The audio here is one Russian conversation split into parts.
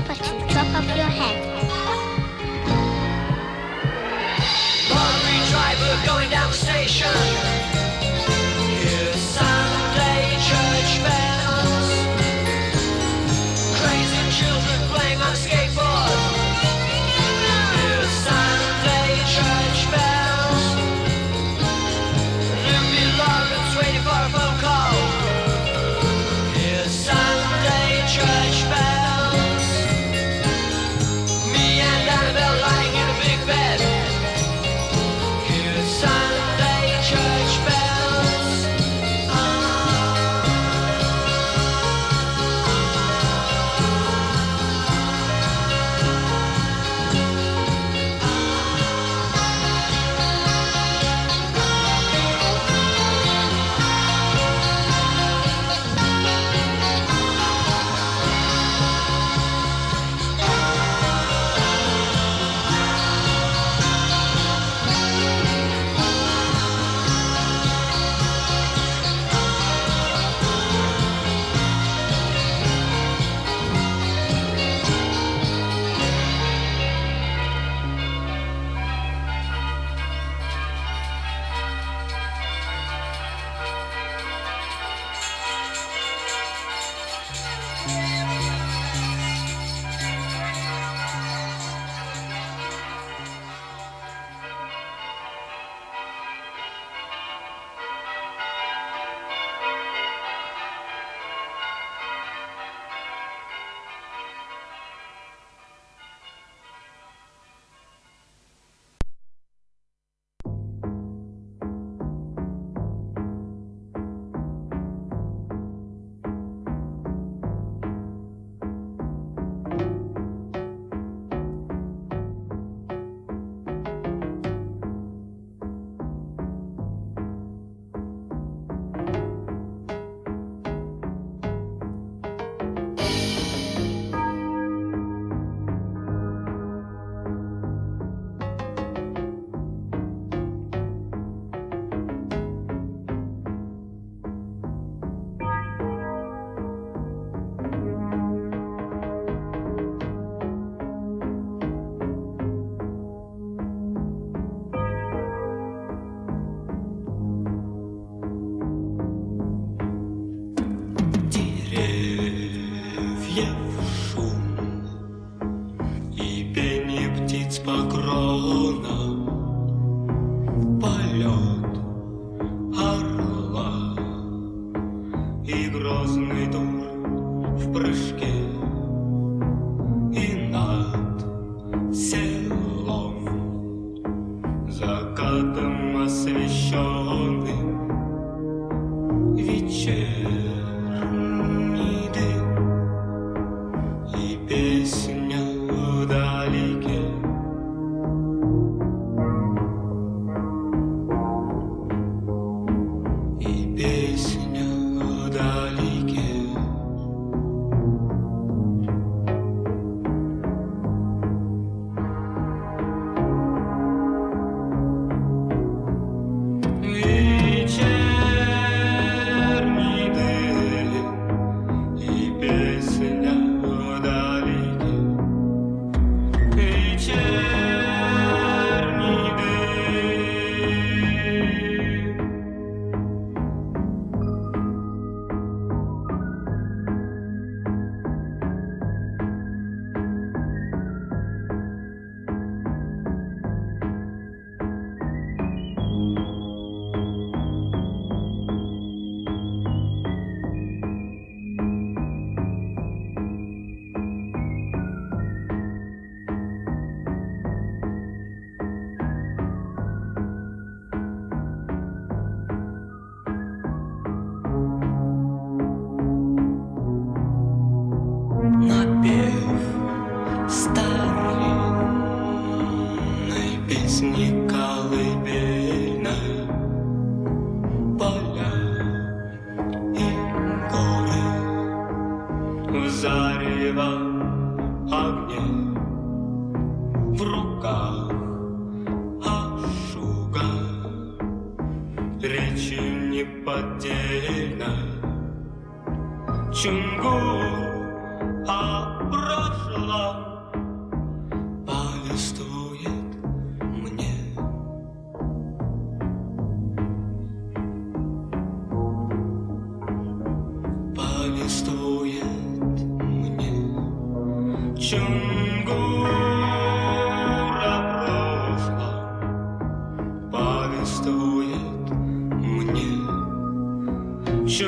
drop at the drop of your head. Hungry driver going down the station.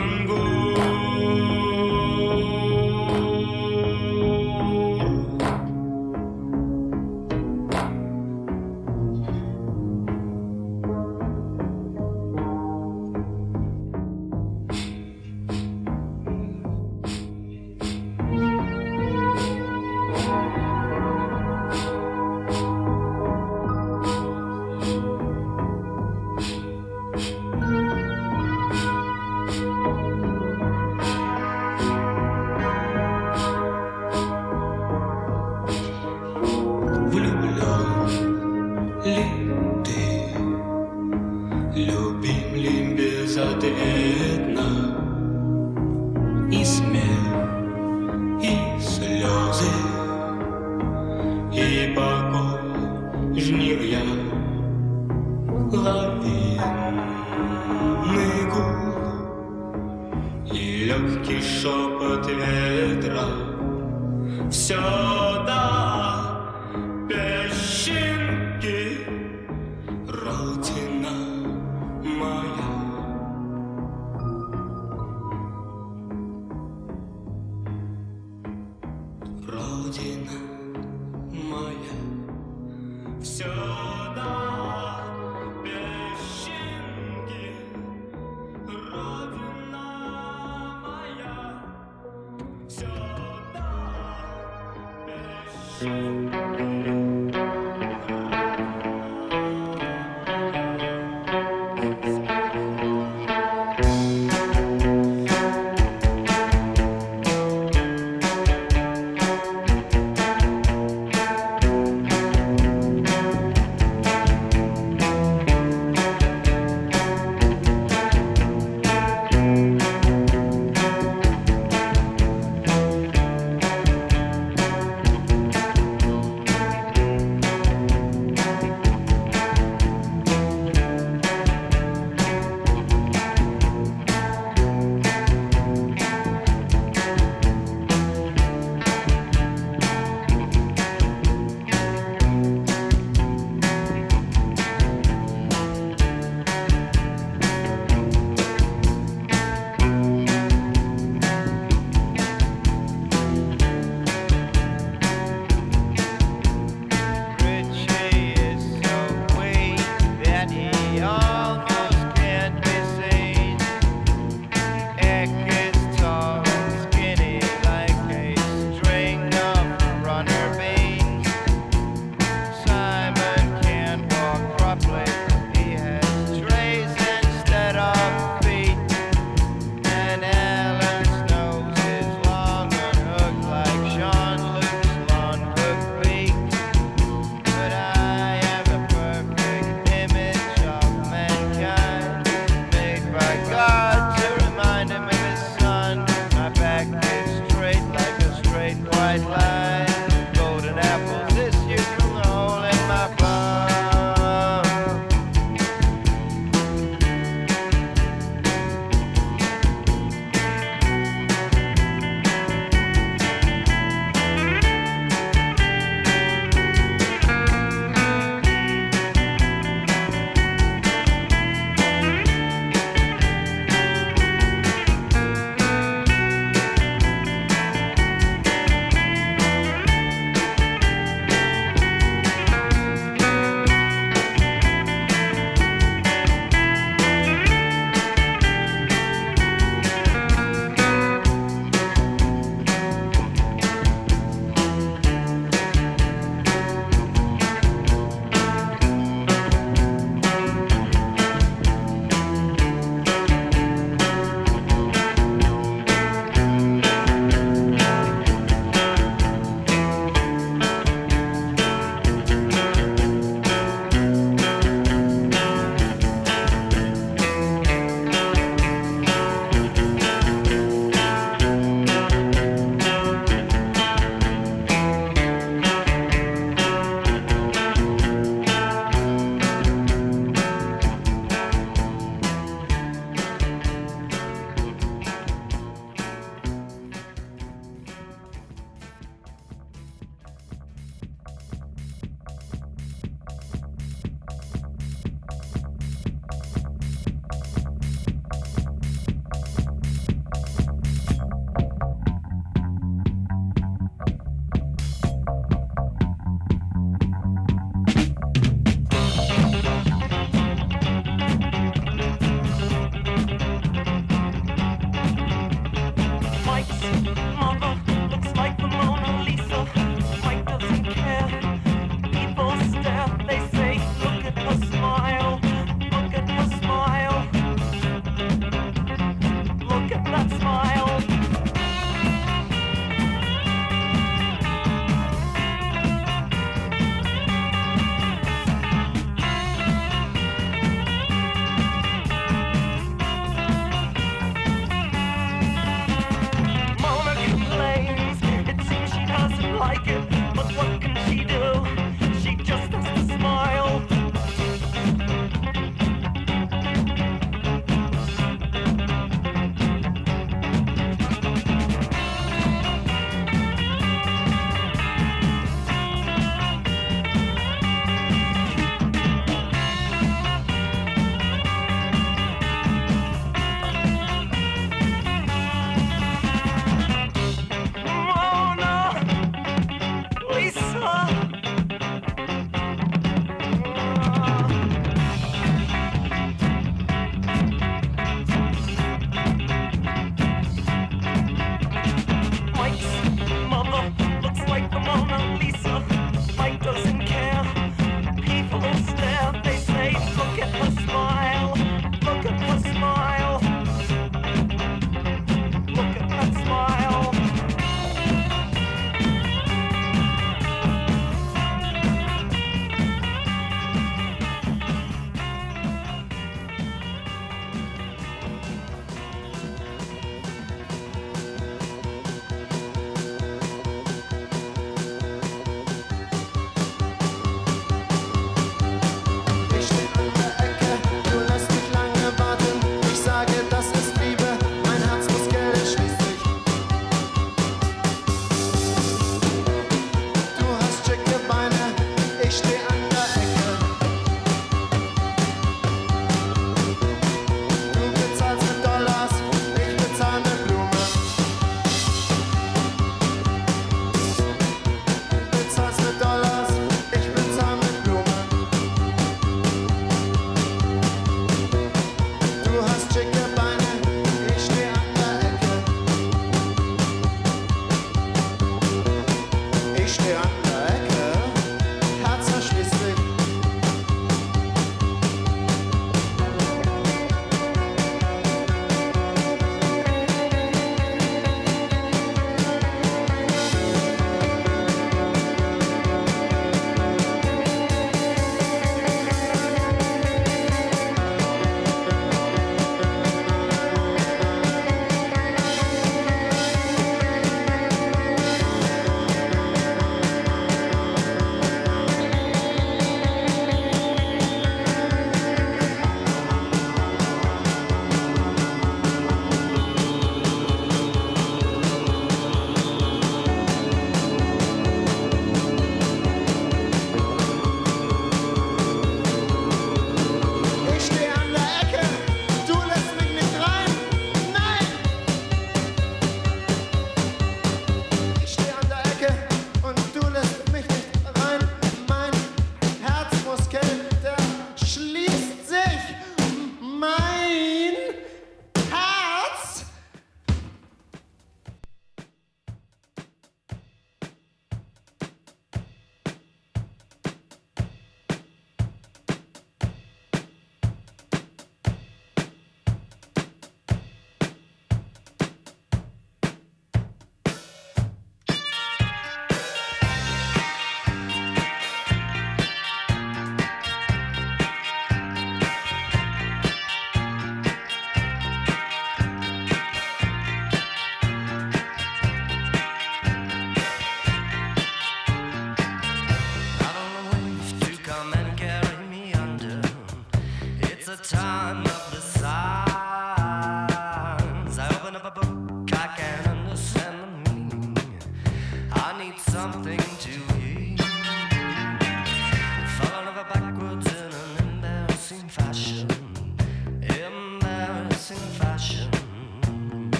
Jungle.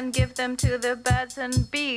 Can give them to the birds and bees.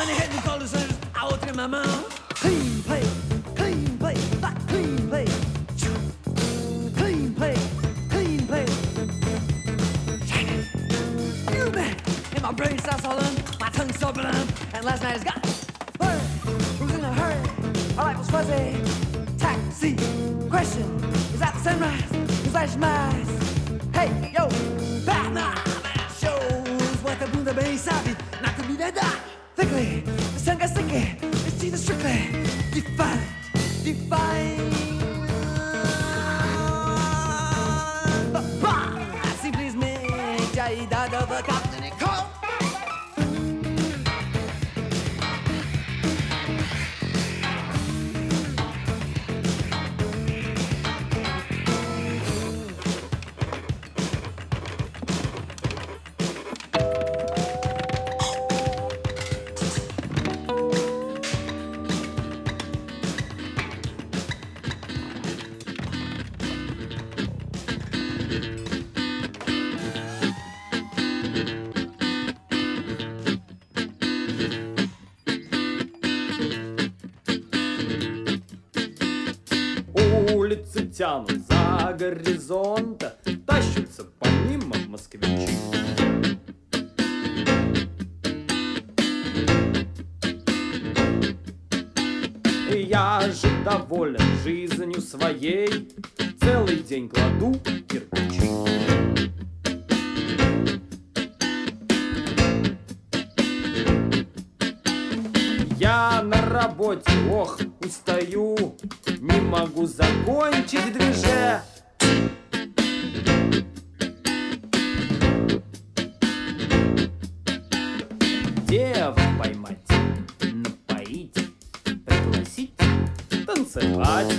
Money hit me cold as out in my mouth. Clean plate, clean plate, that clean plate. Clean plate, clean plate. You bet. And my brain starts swollen, my tongue so blunt, and last night has got burned. Who's in a hurry? My life was fuzzy. Taxi. Question: Is that the sunrise? Is that your eyes? Hey, yo, горизонта Тащатся по ним москвичи. Я же доволен жизнью своей, Целый день кладу кирпичи. Я на работе, ох, устаю, Не могу закончить движение Деву поймать, напоить, пригласить, танцевать.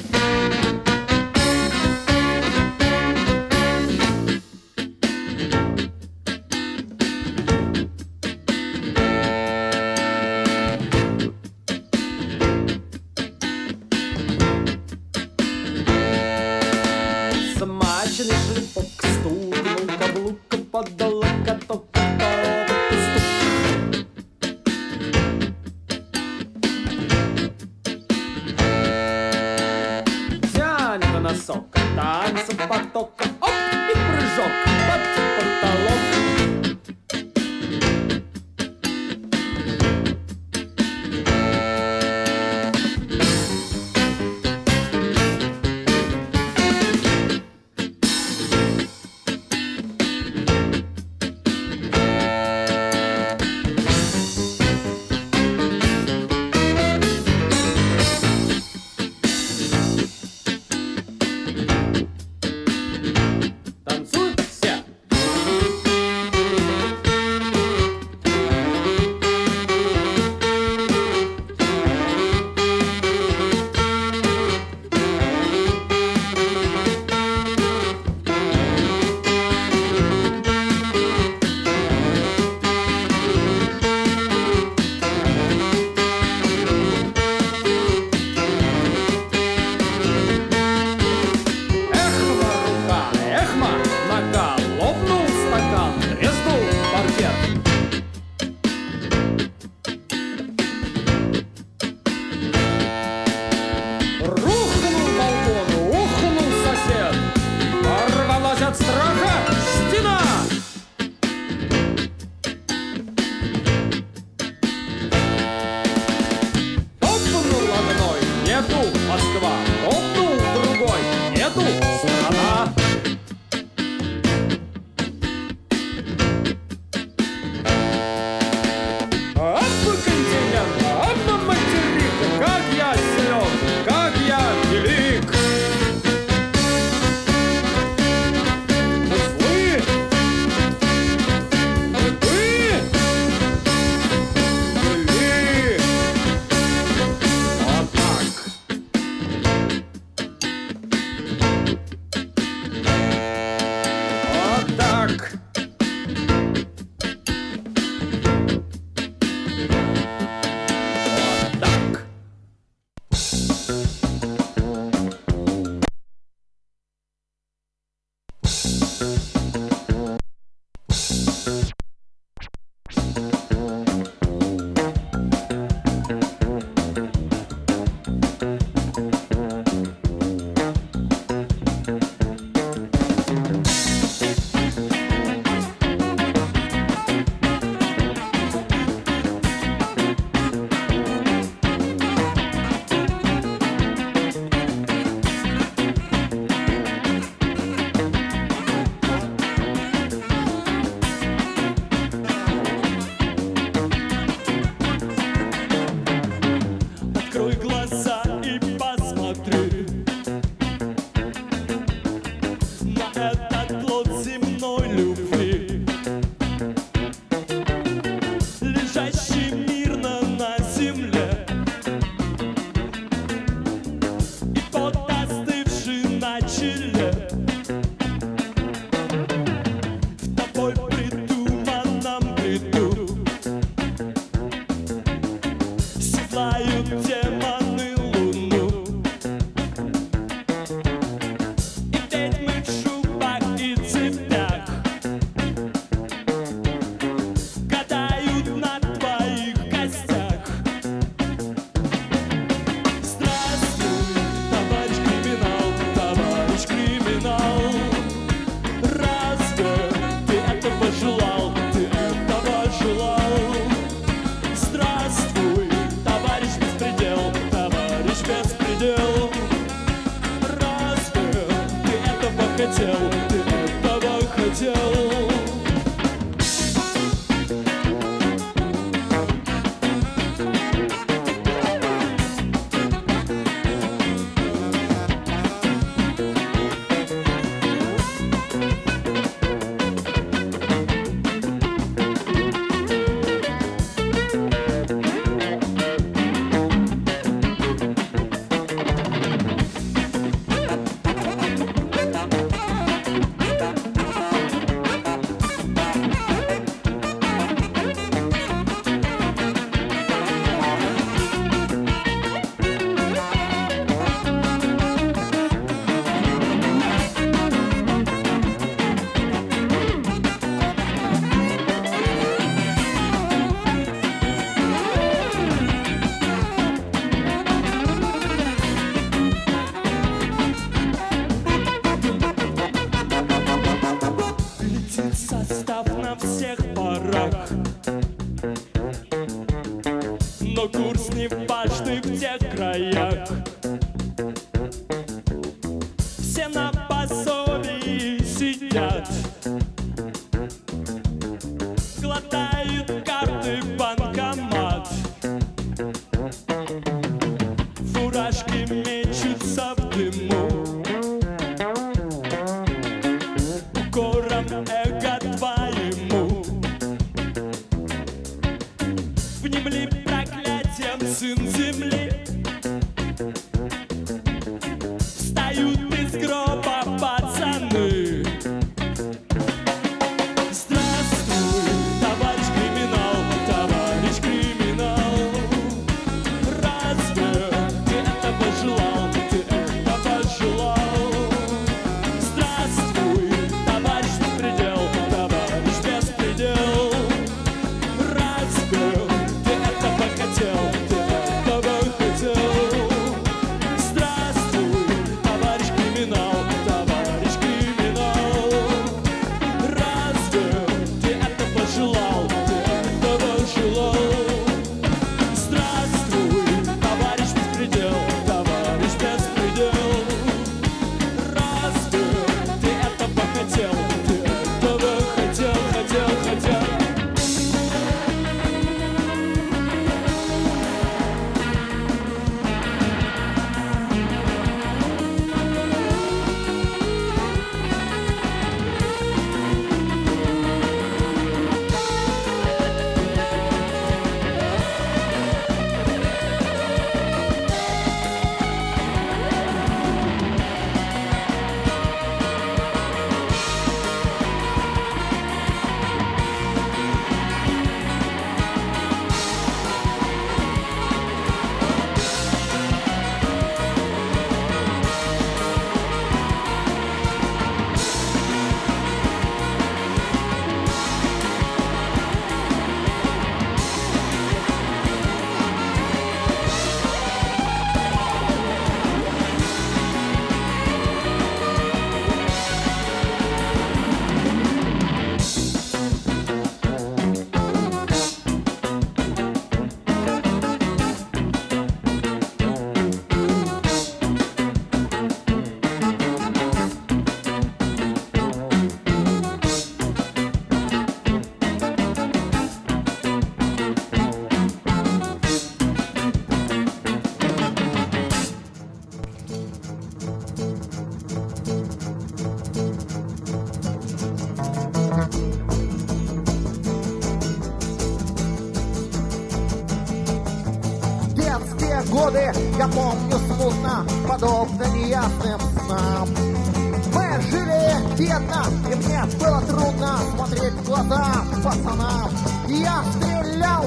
Смотреть в глаза пацанам. Я стрелял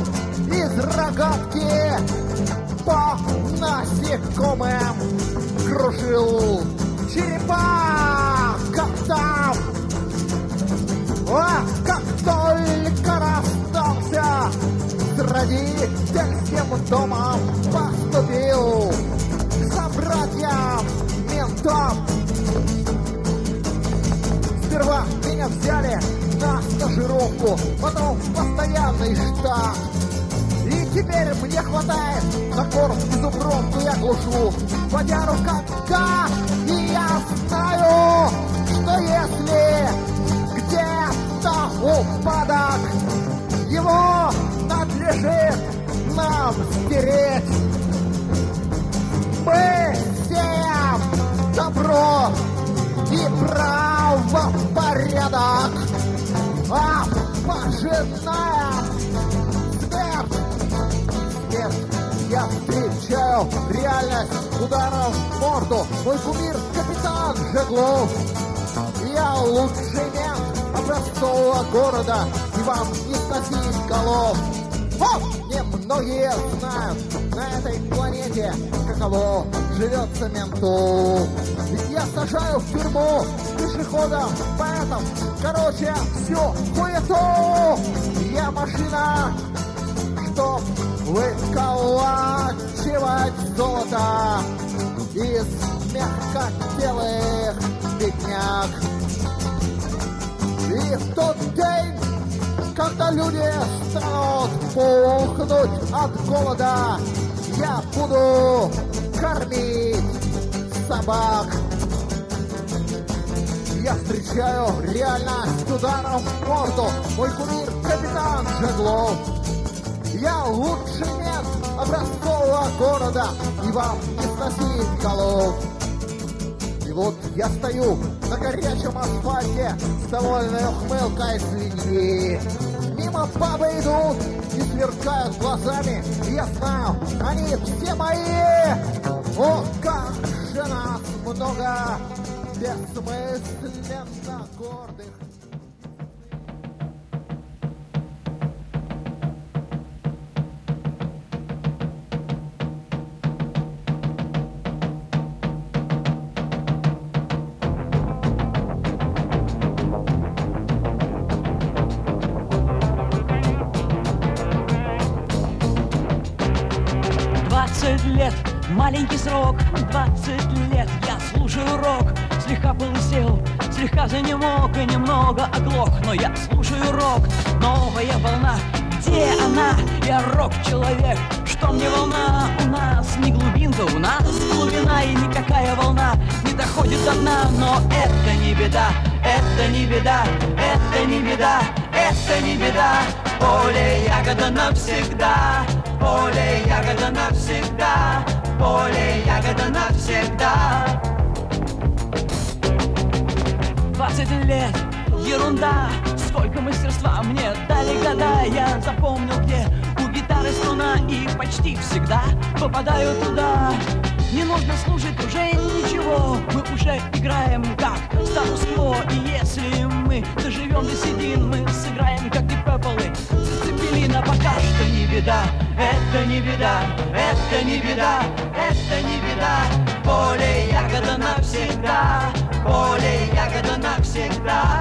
из рогатки по насекомым, крушил черепа коптам. А как только расстался с родительским домом, поступил к собратьям ментам. Сперва меня взяли на стажировку, потом в постоянный штат. И теперь мне хватает на корм и зубровку я глушу водяру как И я знаю, что если где-то упадок, его надлежит нам стереть. Мы сеем добро и правопорядок, а пожинаем смерть. Смерть. Я встречаю реальность ударом в морду. Мой кумир капитан Жеглов. Я лучший мент образцового города, и вам не сносить голов. Вот немногие знают на этой планете, каково живется менту. Ведь я сажаю в тюрьму пешехода, поэтому, короче, все хуету. Я машина, чтоб выколачивать золото из мягкотелых бедняк. И в тот день когда люди станут пухнуть от голода, я буду кормить собак. Я встречаю реальность ударом в морду. Мой кумир капитан Джеглов. Я лучший мент образцового города, и вам не сносить голов. И вот я стою на горячем асфальте с довольной ухмылкой свиньи. Мимо бабы идут и сверкают глазами. Я знаю, они все мои. О, как же нас много бессмысленно гордых. Лет, маленький срок, двадцать лет я слушаю рок слегка занемог и немного оглох Но я слушаю рок, новая волна, где она? Я рок-человек, что мне волна? У нас не глубинка, у нас глубина И никакая волна не доходит до дна Но это не беда, это не беда, это не беда, это не беда Поле ягода навсегда, поле ягода навсегда, поле ягода навсегда. Двадцать лет, ерунда, сколько мастерства мне дали года. Я запомнил, где у гитары струна и почти всегда попадаю туда. Не нужно слушать уже ничего, мы уже играем как статус-кво. И если мы доживем до седин, мы сыграем как Deep Purple и Цепелина. Пока что не беда, это не беда, это не беда, это не беда. Поле ягода навсегда, поле ягода навсегда,